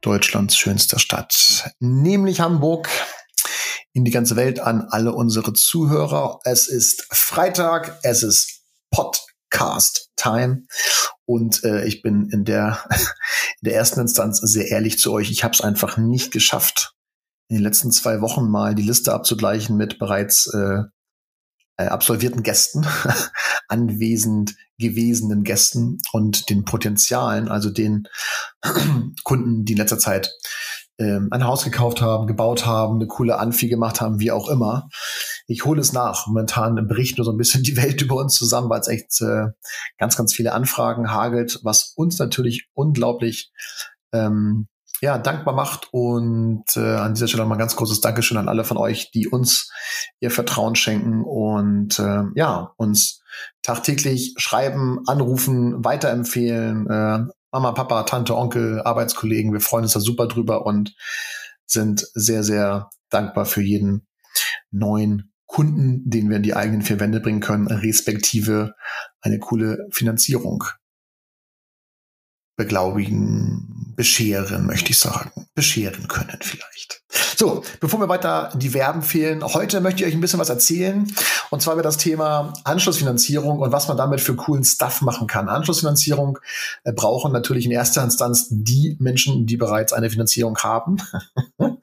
Deutschlands schönster Stadt, nämlich Hamburg. In die ganze Welt an alle unsere Zuhörer. Es ist Freitag, es ist Podcast Time und äh, ich bin in der in der ersten Instanz sehr ehrlich zu euch. Ich habe es einfach nicht geschafft, in den letzten zwei Wochen mal die Liste abzugleichen mit bereits äh, äh, absolvierten Gästen, anwesend gewesenen Gästen und den Potenzialen, also den Kunden, die in letzter Zeit ähm, ein Haus gekauft haben, gebaut haben, eine coole Anfi gemacht haben, wie auch immer. Ich hole es nach. Momentan bricht nur so ein bisschen die Welt über uns zusammen, weil es echt äh, ganz, ganz viele Anfragen hagelt, was uns natürlich unglaublich ähm, ja, dankbar macht. Und äh, an dieser Stelle mal ganz großes Dankeschön an alle von euch, die uns ihr Vertrauen schenken und äh, ja, uns tagtäglich schreiben, anrufen, weiterempfehlen. Äh, Mama, Papa, Tante, Onkel, Arbeitskollegen, wir freuen uns da super drüber und sind sehr, sehr dankbar für jeden neuen Kunden, den wir in die eigenen vier Wände bringen können, respektive eine coole Finanzierung beglaubigen, bescheren, möchte ich sagen. Bescheren können vielleicht. So, bevor wir weiter die Verben fehlen, heute möchte ich euch ein bisschen was erzählen. Und zwar über das Thema Anschlussfinanzierung und was man damit für coolen Stuff machen kann. Anschlussfinanzierung äh, brauchen natürlich in erster Instanz die Menschen, die bereits eine Finanzierung haben.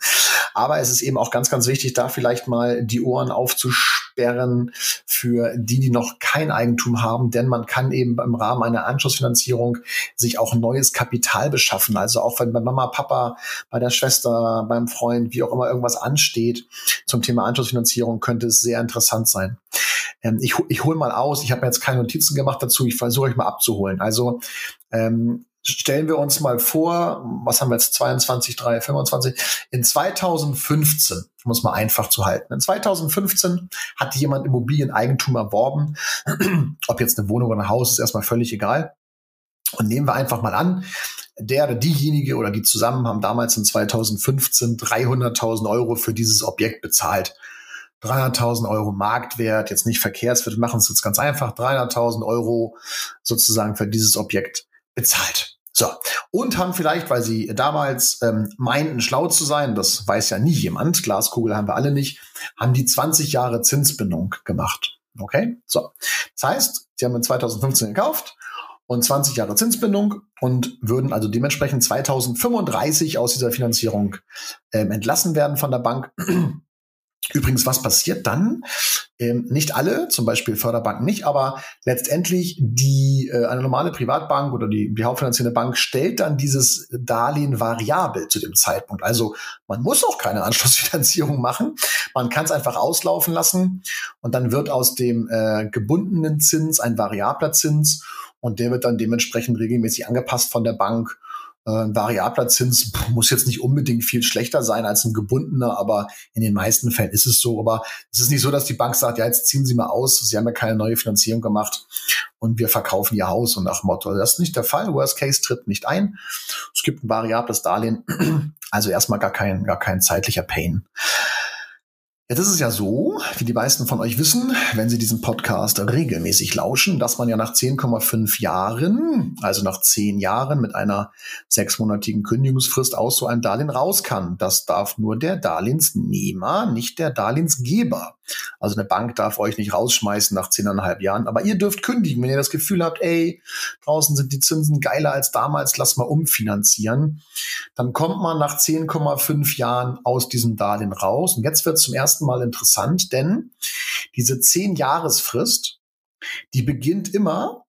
Aber es ist eben auch ganz, ganz wichtig, da vielleicht mal die Ohren aufzusperren für die, die noch kein Eigentum haben, denn man kann eben im Rahmen einer Anschlussfinanzierung sich auch neues Kapital beschaffen. Also auch wenn bei Mama, Papa, bei der Schwester, beim Freund, wie auch immer irgendwas ansteht zum Thema Anschlussfinanzierung, könnte es sehr interessant sein. Ähm, ich ich hole mal aus, ich habe mir jetzt keine Notizen gemacht dazu, ich versuche euch mal abzuholen. Also ähm, stellen wir uns mal vor, was haben wir jetzt 22, 3, 25, in 2015, um es mal einfach zu halten. In 2015 hat jemand Immobilieneigentum erworben, ob jetzt eine Wohnung oder ein Haus, ist erstmal völlig egal. Und nehmen wir einfach mal an, der oder diejenige oder die zusammen haben damals in 2015 300.000 Euro für dieses Objekt bezahlt. 300.000 Euro Marktwert, jetzt nicht Verkehrswert, machen es jetzt ganz einfach, 300.000 Euro sozusagen für dieses Objekt bezahlt. So, und haben vielleicht, weil sie damals ähm, meinten, schlau zu sein, das weiß ja nie jemand, Glaskugel haben wir alle nicht, haben die 20 Jahre Zinsbindung gemacht. Okay, so. Das heißt, sie haben in 2015 gekauft und 20 Jahre Zinsbindung und würden also dementsprechend 2035 aus dieser Finanzierung ähm, entlassen werden von der Bank. Übrigens, was passiert dann? Ähm, nicht alle, zum Beispiel Förderbanken nicht, aber letztendlich die äh, eine normale Privatbank oder die, die hauptfinanzierende Bank stellt dann dieses Darlehen variabel zu dem Zeitpunkt. Also man muss auch keine Anschlussfinanzierung machen. Man kann es einfach auslaufen lassen und dann wird aus dem äh, gebundenen Zins ein variabler Zins und der wird dann dementsprechend regelmäßig angepasst von der Bank äh, ein variabler Zins muss jetzt nicht unbedingt viel schlechter sein als ein gebundener, aber in den meisten Fällen ist es so. Aber es ist nicht so, dass die Bank sagt, ja, jetzt ziehen Sie mal aus, Sie haben ja keine neue Finanzierung gemacht und wir verkaufen Ihr Haus und nach Motto. Das ist nicht der Fall. Worst Case tritt nicht ein. Es gibt ein variables Darlehen. Also erstmal gar kein, gar kein zeitlicher Pain. Jetzt ist es ja so, wie die meisten von euch wissen, wenn sie diesen Podcast regelmäßig lauschen, dass man ja nach 10,5 Jahren, also nach 10 Jahren mit einer sechsmonatigen Kündigungsfrist aus so einem Darlehen raus kann. Das darf nur der Darlehensnehmer, nicht der Darlehensgeber. Also eine Bank darf euch nicht rausschmeißen nach 10,5 Jahren, aber ihr dürft kündigen, wenn ihr das Gefühl habt, ey, draußen sind die Zinsen geiler als damals, lass mal umfinanzieren. Dann kommt man nach 10,5 Jahren aus diesem Darlehen raus. Und jetzt wird zum ersten ersten Mal interessant, denn diese zehn Jahresfrist, die beginnt immer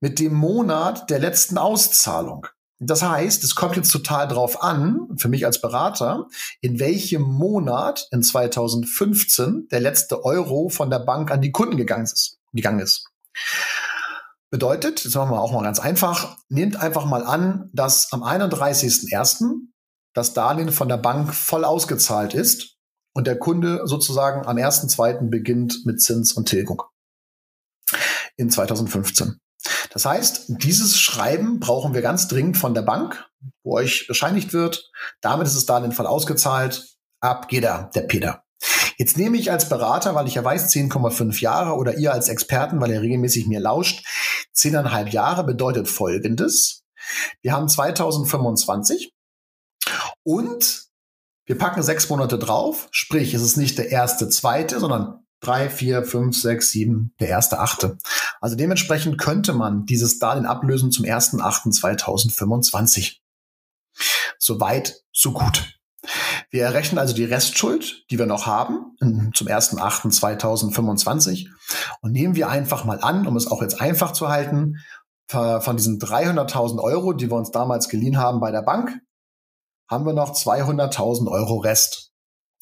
mit dem Monat der letzten Auszahlung. Das heißt, es kommt jetzt total drauf an, für mich als Berater, in welchem Monat in 2015 der letzte Euro von der Bank an die Kunden gegangen ist. Gegangen ist. Bedeutet, jetzt machen wir auch mal ganz einfach, nehmt einfach mal an, dass am 31.01 das Darlehen von der Bank voll ausgezahlt ist und der Kunde sozusagen am 1.2. beginnt mit Zins und Tilgung in 2015. Das heißt, dieses Schreiben brauchen wir ganz dringend von der Bank, wo euch bescheinigt wird, damit ist es Darlehen voll ausgezahlt, ab geht er, der Peter. Jetzt nehme ich als Berater, weil ich ja weiß, 10,5 Jahre oder ihr als Experten, weil ihr regelmäßig mir lauscht, 10,5 Jahre bedeutet Folgendes. Wir haben 2025 und wir packen sechs Monate drauf, sprich, es ist nicht der erste, zweite, sondern drei, vier, fünf, sechs, sieben, der erste, achte. Also dementsprechend könnte man dieses Darlehen ablösen zum ersten, achten 2025. Soweit, so gut. Wir errechnen also die Restschuld, die wir noch haben, zum 1.8.2025 und nehmen wir einfach mal an, um es auch jetzt einfach zu halten, von diesen 300.000 Euro, die wir uns damals geliehen haben bei der Bank, haben wir noch 200.000 Euro Rest.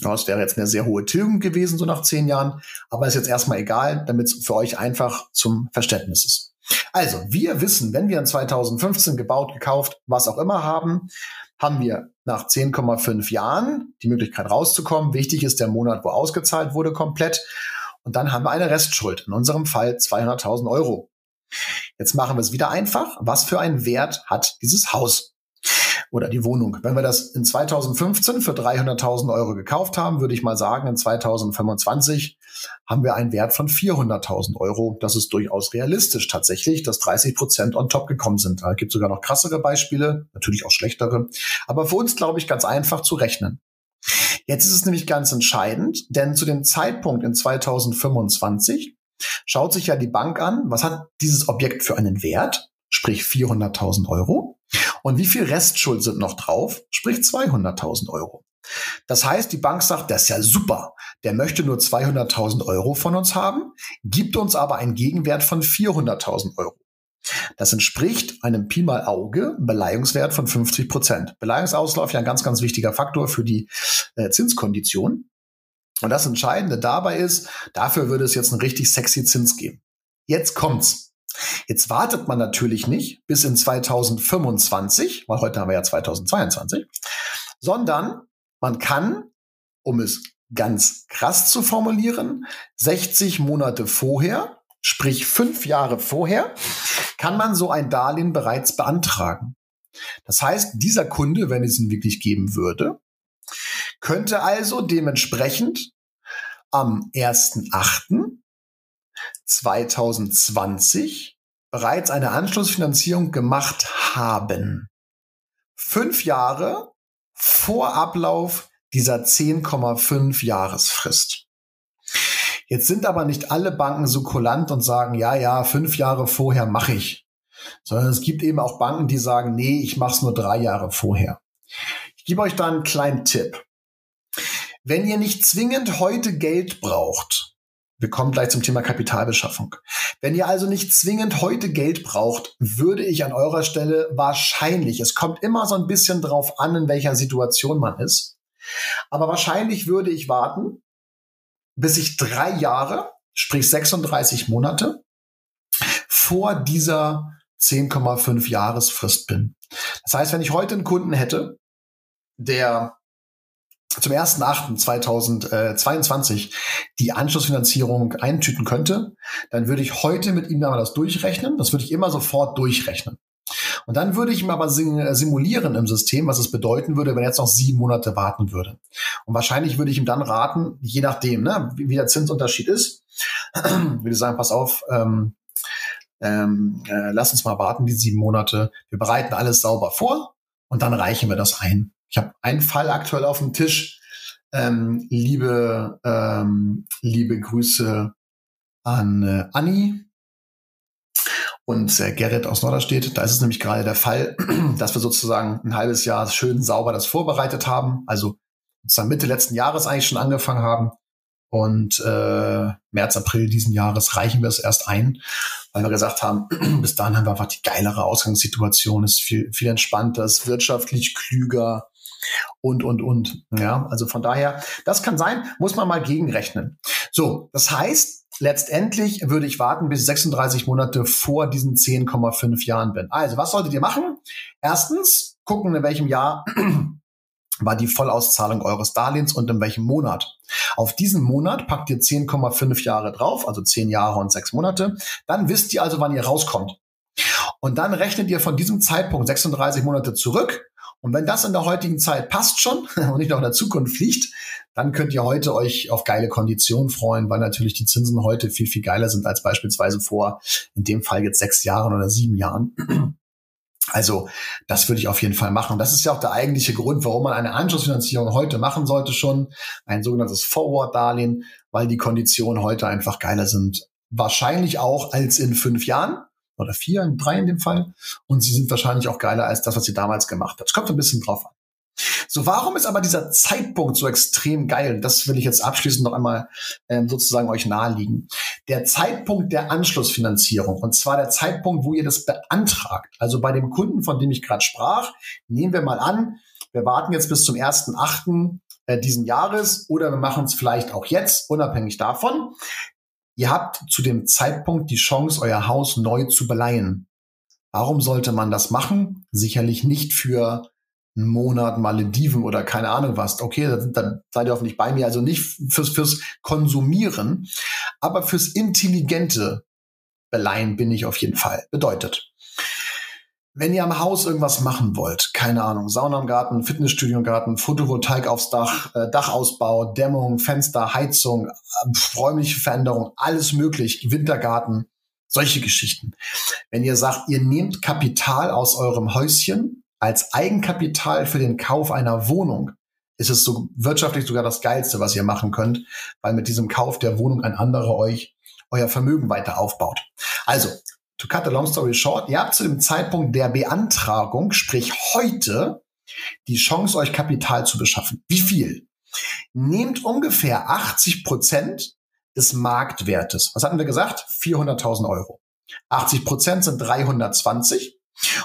Das wäre jetzt eine sehr hohe Tilgung gewesen, so nach zehn Jahren, aber ist jetzt erstmal egal, damit es für euch einfach zum Verständnis ist. Also, wir wissen, wenn wir in 2015 gebaut, gekauft, was auch immer haben, haben wir nach 10,5 Jahren die Möglichkeit rauszukommen. Wichtig ist der Monat, wo ausgezahlt wurde, komplett. Und dann haben wir eine Restschuld. In unserem Fall 200.000 Euro. Jetzt machen wir es wieder einfach. Was für einen Wert hat dieses Haus? Oder die Wohnung. Wenn wir das in 2015 für 300.000 Euro gekauft haben, würde ich mal sagen, in 2025 haben wir einen Wert von 400.000 Euro. Das ist durchaus realistisch tatsächlich, dass 30 Prozent on top gekommen sind. Da gibt es sogar noch krassere Beispiele, natürlich auch schlechtere. Aber für uns, glaube ich, ganz einfach zu rechnen. Jetzt ist es nämlich ganz entscheidend, denn zu dem Zeitpunkt in 2025 schaut sich ja die Bank an, was hat dieses Objekt für einen Wert, sprich 400.000 Euro. Und wie viel Restschuld sind noch drauf? Sprich 200.000 Euro. Das heißt, die Bank sagt, das ist ja super. Der möchte nur 200.000 Euro von uns haben, gibt uns aber einen Gegenwert von 400.000 Euro. Das entspricht einem Pi mal Auge Beleihungswert von 50 Prozent. Beleihungsauslauf ja ein ganz, ganz wichtiger Faktor für die äh, Zinskondition. Und das Entscheidende dabei ist, dafür würde es jetzt einen richtig sexy Zins geben. Jetzt kommt's. Jetzt wartet man natürlich nicht bis in 2025, weil heute haben wir ja 2022, sondern man kann, um es ganz krass zu formulieren, 60 Monate vorher, sprich fünf Jahre vorher, kann man so ein Darlehen bereits beantragen. Das heißt, dieser Kunde, wenn es ihn wirklich geben würde, könnte also dementsprechend am 1.8. 2020 bereits eine Anschlussfinanzierung gemacht haben. Fünf Jahre vor Ablauf dieser 10,5 Jahresfrist. Jetzt sind aber nicht alle Banken so kulant und sagen, ja, ja, fünf Jahre vorher mache ich. Sondern es gibt eben auch Banken, die sagen, nee, ich mache es nur drei Jahre vorher. Ich gebe euch da einen kleinen Tipp. Wenn ihr nicht zwingend heute Geld braucht, wir kommen gleich zum Thema Kapitalbeschaffung. Wenn ihr also nicht zwingend heute Geld braucht, würde ich an eurer Stelle wahrscheinlich, es kommt immer so ein bisschen drauf an, in welcher Situation man ist, aber wahrscheinlich würde ich warten, bis ich drei Jahre, sprich 36 Monate, vor dieser 10,5 Jahresfrist bin. Das heißt, wenn ich heute einen Kunden hätte, der zum 1.8.2022 die Anschlussfinanzierung eintüten könnte, dann würde ich heute mit ihm mal das durchrechnen. Das würde ich immer sofort durchrechnen. Und dann würde ich ihm aber simulieren im System, was es bedeuten würde, wenn er jetzt noch sieben Monate warten würde. Und wahrscheinlich würde ich ihm dann raten, je nachdem, ne, wie der Zinsunterschied ist, würde ich sagen, pass auf, ähm, ähm, äh, lass uns mal warten, die sieben Monate. Wir bereiten alles sauber vor und dann reichen wir das ein. Ich habe einen Fall aktuell auf dem Tisch. Ähm, liebe, ähm, liebe Grüße an äh, Anni und äh, Gerrit aus Norderstedt. Da ist es nämlich gerade der Fall, dass wir sozusagen ein halbes Jahr schön sauber das vorbereitet haben. Also sozusagen Mitte letzten Jahres eigentlich schon angefangen haben. Und äh, März, April diesen Jahres reichen wir es erst ein, weil wir gesagt haben, bis dahin haben wir einfach die geilere Ausgangssituation, ist viel, viel entspannter, ist wirtschaftlich klüger, und, und, und. Ja, also von daher, das kann sein, muss man mal gegenrechnen. So, das heißt, letztendlich würde ich warten bis 36 Monate vor diesen 10,5 Jahren bin. Also, was solltet ihr machen? Erstens, gucken, in welchem Jahr war die Vollauszahlung eures Darlehens und in welchem Monat. Auf diesen Monat packt ihr 10,5 Jahre drauf, also 10 Jahre und 6 Monate. Dann wisst ihr also, wann ihr rauskommt. Und dann rechnet ihr von diesem Zeitpunkt 36 Monate zurück. Und wenn das in der heutigen Zeit passt schon und nicht noch in der Zukunft fliegt, dann könnt ihr heute euch auf geile Konditionen freuen, weil natürlich die Zinsen heute viel, viel geiler sind als beispielsweise vor, in dem Fall jetzt sechs Jahren oder sieben Jahren. Also das würde ich auf jeden Fall machen. Das ist ja auch der eigentliche Grund, warum man eine Anschlussfinanzierung heute machen sollte schon. Ein sogenanntes Forward-Darlehen, weil die Konditionen heute einfach geiler sind. Wahrscheinlich auch als in fünf Jahren oder vier, drei in dem Fall. Und sie sind wahrscheinlich auch geiler als das, was ihr damals gemacht habt. Es kommt ein bisschen drauf an. So, warum ist aber dieser Zeitpunkt so extrem geil? Das will ich jetzt abschließend noch einmal ähm, sozusagen euch naheliegen. Der Zeitpunkt der Anschlussfinanzierung, und zwar der Zeitpunkt, wo ihr das beantragt. Also bei dem Kunden, von dem ich gerade sprach, nehmen wir mal an, wir warten jetzt bis zum 1.8. Äh, diesen Jahres oder wir machen es vielleicht auch jetzt, unabhängig davon. Ihr habt zu dem Zeitpunkt die Chance, euer Haus neu zu beleihen. Warum sollte man das machen? Sicherlich nicht für einen Monat Malediven oder keine Ahnung was. Okay, dann, seid ihr hoffentlich bei mir. Also nicht fürs, fürs Konsumieren, aber fürs intelligente Beleihen bin ich auf jeden Fall. Bedeutet, wenn ihr am Haus irgendwas machen wollt, keine Ahnung, Sauna im Garten, Fitnessstudio im Garten, Photovoltaik aufs Dach, äh, Dachausbau, Dämmung, Fenster, Heizung, äh, räumliche Veränderung, alles möglich, Wintergarten, solche Geschichten. Wenn ihr sagt, ihr nehmt Kapital aus eurem Häuschen, als Eigenkapital für den Kauf einer Wohnung ist es so wirtschaftlich sogar das Geilste, was ihr machen könnt, weil mit diesem Kauf der Wohnung ein anderer euch euer Vermögen weiter aufbaut. Also, to cut the long story short, ihr habt zu dem Zeitpunkt der Beantragung, sprich heute, die Chance, euch Kapital zu beschaffen. Wie viel? Nehmt ungefähr 80 Prozent des Marktwertes. Was hatten wir gesagt? 400.000 Euro. 80 Prozent sind 320.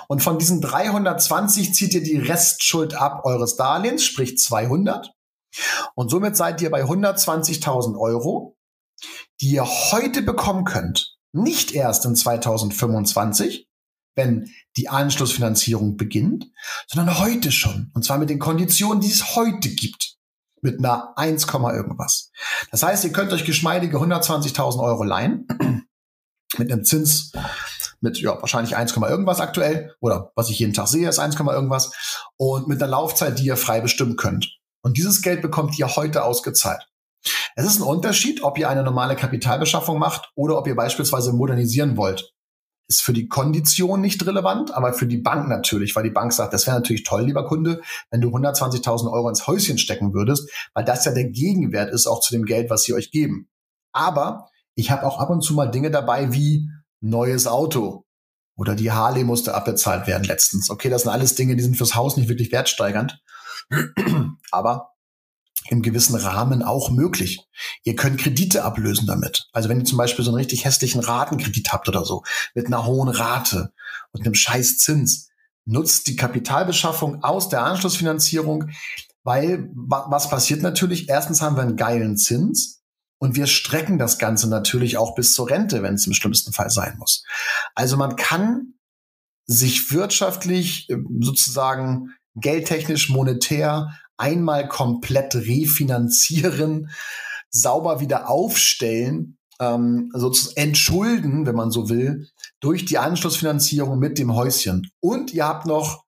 Und von diesen 320 zieht ihr die Restschuld ab eures Darlehens, sprich 200. Und somit seid ihr bei 120.000 Euro, die ihr heute bekommen könnt. Nicht erst in 2025, wenn die Anschlussfinanzierung beginnt, sondern heute schon. Und zwar mit den Konditionen, die es heute gibt. Mit einer 1, irgendwas. Das heißt, ihr könnt euch geschmeidige 120.000 Euro leihen. Mit einem Zins mit ja, wahrscheinlich 1, irgendwas aktuell oder was ich jeden Tag sehe, ist 1, irgendwas und mit einer Laufzeit, die ihr frei bestimmen könnt. Und dieses Geld bekommt ihr heute ausgezahlt. Es ist ein Unterschied, ob ihr eine normale Kapitalbeschaffung macht oder ob ihr beispielsweise modernisieren wollt. Ist für die Kondition nicht relevant, aber für die Bank natürlich, weil die Bank sagt, das wäre natürlich toll, lieber Kunde, wenn du 120.000 Euro ins Häuschen stecken würdest, weil das ja der Gegenwert ist auch zu dem Geld, was sie euch geben. Aber ich habe auch ab und zu mal Dinge dabei wie neues Auto. Oder die Harley musste abbezahlt werden letztens. Okay, das sind alles Dinge, die sind fürs Haus nicht wirklich wertsteigernd. Aber im gewissen Rahmen auch möglich. Ihr könnt Kredite ablösen damit. Also wenn ihr zum Beispiel so einen richtig hässlichen Ratenkredit habt oder so, mit einer hohen Rate und einem scheiß Zins, nutzt die Kapitalbeschaffung aus der Anschlussfinanzierung, weil was passiert natürlich? Erstens haben wir einen geilen Zins und wir strecken das Ganze natürlich auch bis zur Rente, wenn es im schlimmsten Fall sein muss. Also man kann sich wirtschaftlich ähm, sozusagen geldtechnisch, monetär einmal komplett refinanzieren, sauber wieder aufstellen, ähm, sozusagen entschulden, wenn man so will, durch die Anschlussfinanzierung mit dem Häuschen. Und ihr habt noch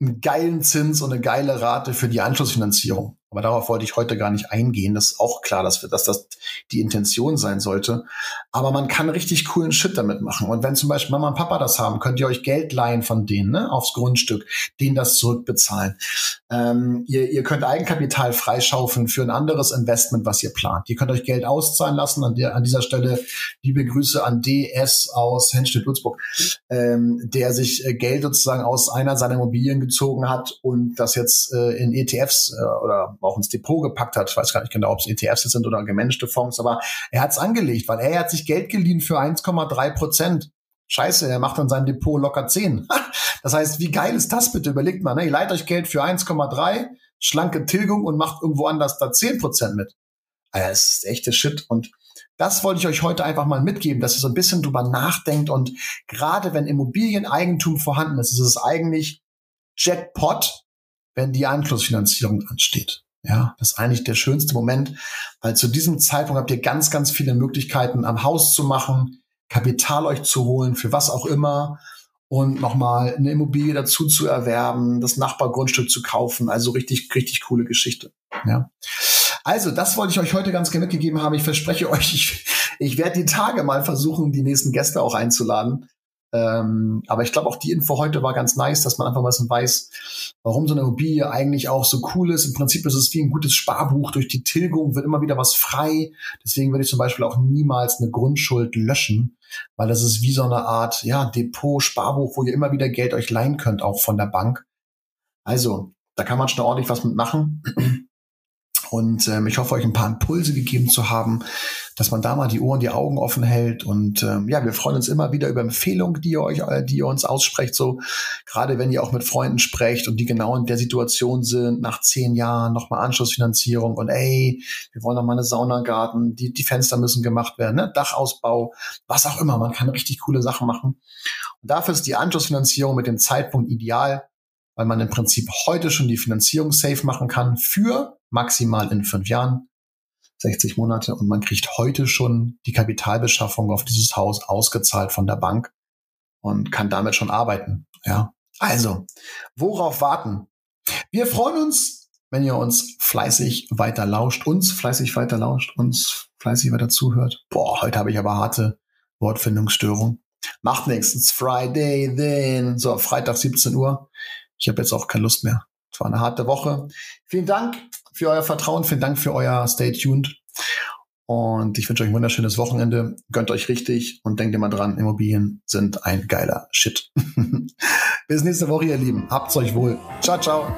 einen geilen Zins und eine geile Rate für die Anschlussfinanzierung. Aber darauf wollte ich heute gar nicht eingehen. Das ist auch klar, dass, wir, dass das die Intention sein sollte. Aber man kann richtig coolen Shit damit machen. Und wenn zum Beispiel Mama und Papa das haben, könnt ihr euch Geld leihen von denen ne, aufs Grundstück, denen das zurückbezahlen. Ähm, ihr, ihr könnt Eigenkapital freischaufeln für ein anderes Investment, was ihr plant. Ihr könnt euch Geld auszahlen lassen. An, der, an dieser Stelle liebe Grüße an DS aus Henstedt-Lutzburg, ähm, der sich äh, Geld sozusagen aus einer seiner Immobilien gezogen hat und das jetzt äh, in ETFs äh, oder auch ins Depot gepackt hat. Ich weiß gar nicht genau, ob es ETFs sind oder gemanagte Fonds, aber er hat es angelegt, weil er hat sich Geld geliehen für 1,3 Prozent. Scheiße, er macht an seinem Depot locker 10. Das heißt, wie geil ist das bitte? Überlegt mal, ne? ihr leiht euch Geld für 1,3, schlanke Tilgung und macht irgendwo anders da 10 Prozent mit. Das ist echte Shit und das wollte ich euch heute einfach mal mitgeben, dass ihr so ein bisschen drüber nachdenkt und gerade wenn Immobilieneigentum vorhanden ist, ist es eigentlich Jackpot, wenn die Anschlussfinanzierung ansteht. Ja, das ist eigentlich der schönste Moment, weil zu diesem Zeitpunkt habt ihr ganz, ganz viele Möglichkeiten am Haus zu machen, Kapital euch zu holen, für was auch immer und nochmal eine Immobilie dazu zu erwerben, das Nachbargrundstück zu kaufen. Also richtig, richtig coole Geschichte. Ja. Also, das wollte ich euch heute ganz gerne mitgegeben haben. Ich verspreche euch, ich, ich werde die Tage mal versuchen, die nächsten Gäste auch einzuladen. Ähm, aber ich glaube, auch die Info heute war ganz nice, dass man einfach mal so weiß, warum so eine Immobilie eigentlich auch so cool ist. Im Prinzip ist es wie ein gutes Sparbuch. Durch die Tilgung wird immer wieder was frei. Deswegen würde ich zum Beispiel auch niemals eine Grundschuld löschen, weil das ist wie so eine Art ja, Depot, Sparbuch, wo ihr immer wieder Geld euch leihen könnt, auch von der Bank. Also, da kann man schon ordentlich was mitmachen. Und ähm, ich hoffe, euch ein paar Impulse gegeben zu haben, dass man da mal die Ohren, die Augen offen hält. Und ähm, ja, wir freuen uns immer wieder über Empfehlungen, die ihr euch, äh, die ihr uns aussprecht. So gerade wenn ihr auch mit Freunden sprecht und die genau in der Situation sind, nach zehn Jahren nochmal Anschlussfinanzierung und ey, wir wollen noch mal eine Saunagarten, die, die Fenster müssen gemacht werden, ne? Dachausbau, was auch immer. Man kann richtig coole Sachen machen. Und dafür ist die Anschlussfinanzierung mit dem Zeitpunkt ideal, weil man im Prinzip heute schon die Finanzierung safe machen kann für maximal in fünf Jahren, 60 Monate und man kriegt heute schon die Kapitalbeschaffung auf dieses Haus ausgezahlt von der Bank und kann damit schon arbeiten. Ja, also worauf warten? Wir freuen uns, wenn ihr uns fleißig weiter lauscht, uns fleißig weiter lauscht, uns fleißig weiter zuhört. Boah, heute habe ich aber harte Wortfindungsstörung. Macht nichts, Friday then. So, Freitag 17 Uhr. Ich habe jetzt auch keine Lust mehr. Es war eine harte Woche. Vielen Dank für euer Vertrauen, vielen Dank für euer Stay tuned. Und ich wünsche euch ein wunderschönes Wochenende. Gönnt euch richtig und denkt immer dran, Immobilien sind ein geiler Shit. Bis nächste Woche, ihr Lieben. Habt's euch wohl. Ciao, ciao.